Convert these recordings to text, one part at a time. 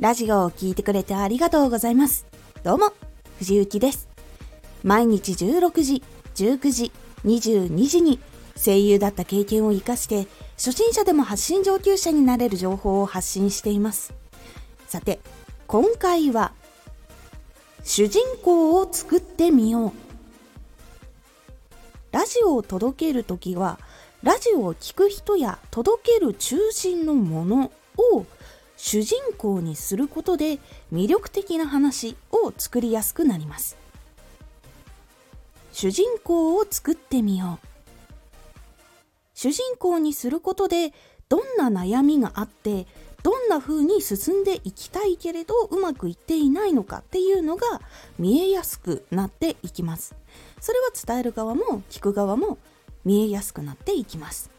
ラジオを聴いてくれてありがとうございます。どうも、藤幸です。毎日16時、19時、22時に声優だった経験を活かして初心者でも発信上級者になれる情報を発信しています。さて、今回は主人公を作ってみよう。ラジオを届けるときはラジオを聴く人や届ける中心のものを主人公にすることで魅力的な話を作りやすくなります。主人公を作ってみよう。主人公にすることでどんな悩みがあってどんな風に進んでいきたいけれどうまくいっていないのかっていうのが見えやすくなっていきます。それは伝える側も聞く側も見えやすくなっていきます。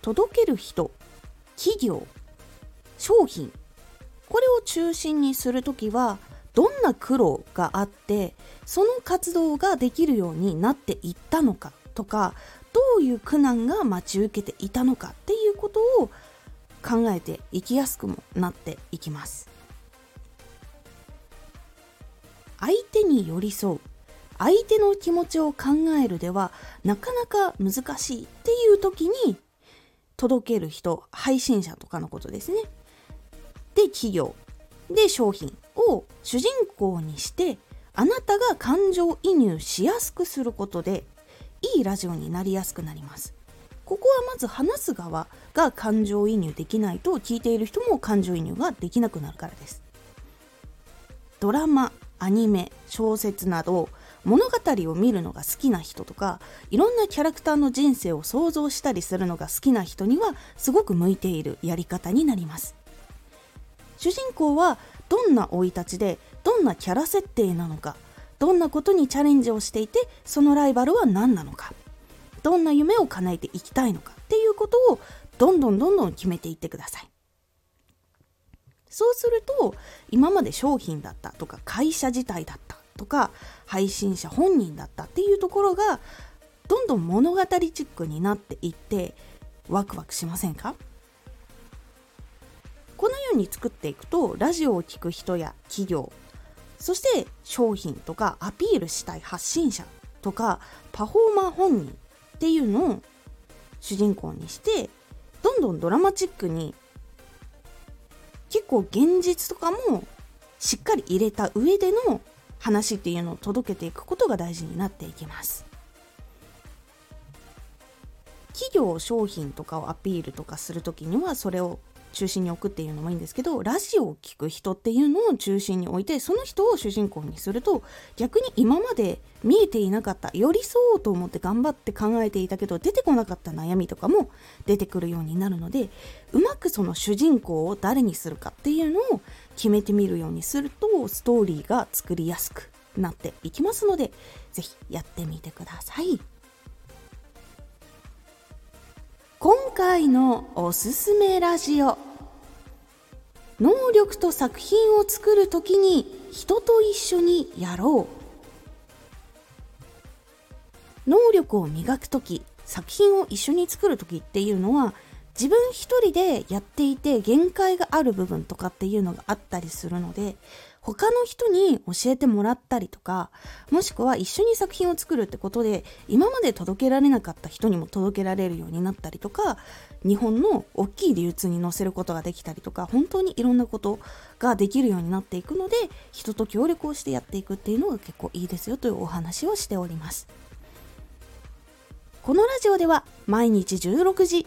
届ける人、企業、商品、これを中心にするときはどんな苦労があってその活動ができるようになっていったのかとかどういう苦難が待ち受けていたのかっていうことを考えていきやすくもなっていきます。相手に寄り添う相手の気持ちを考えるではなかなか難しいっていう時に届ける人配信者とかのことですね。で企業で商品を主人公にしてあなたが感情移入しやすくすることでいいラジオになりやすくなります。ここはまず話す側が感情移入できないと聞いている人も感情移入ができなくなるからです。ドラマアニメ小説など物語を見るのが好きな人とかいろんなキャラクターの人生を想像したりするのが好きな人にはすごく向いているやり方になります。主人公はどんな生い立ちでどんなキャラ設定なのかどんなことにチャレンジをしていてそのライバルは何なのかどんな夢を叶えていきたいのかっていうことをどんどんどんどん決めていってください。そうすると今まで商品だったとか会社自体だったとか配信者本人だったっていうところがどんどん物語チックになっていってワクワクしませんか？このように作っていくとラジオを聴く人や企業そして商品とかアピールしたい発信者とかパフォーマー本人っていうのを主人公にしてどんどんドラマチックに結構現実とかもしっかり入れた上での話っていうのを届けていくことが大事になっていきます。企業商品とかをアピールとかする時にはそれを中心に置くっていうのもいいんですけどラジオを聴く人っていうのを中心に置いてその人を主人公にすると逆に今まで見えていなかった寄り添おうと思って頑張って考えていたけど出てこなかった悩みとかも出てくるようになるのでうまくその主人公を誰にするかっていうのを決めてみるようにするとストーリーが作りやすくなっていきますので是非やってみてください。今回のおすすめラジオ能力と作品を作るときに人と一緒にやろう能力を磨く時作品を一緒に作る時っていうのは自分一人でやっていて限界がある部分とかっていうのがあったりするので他の人に教えてもらったりとかもしくは一緒に作品を作るってことで今まで届けられなかった人にも届けられるようになったりとか日本の大きい流通に載せることができたりとか本当にいろんなことができるようになっていくので人と協力をしてやっていくっていうのが結構いいですよというお話をしております。このラジオでは毎日16時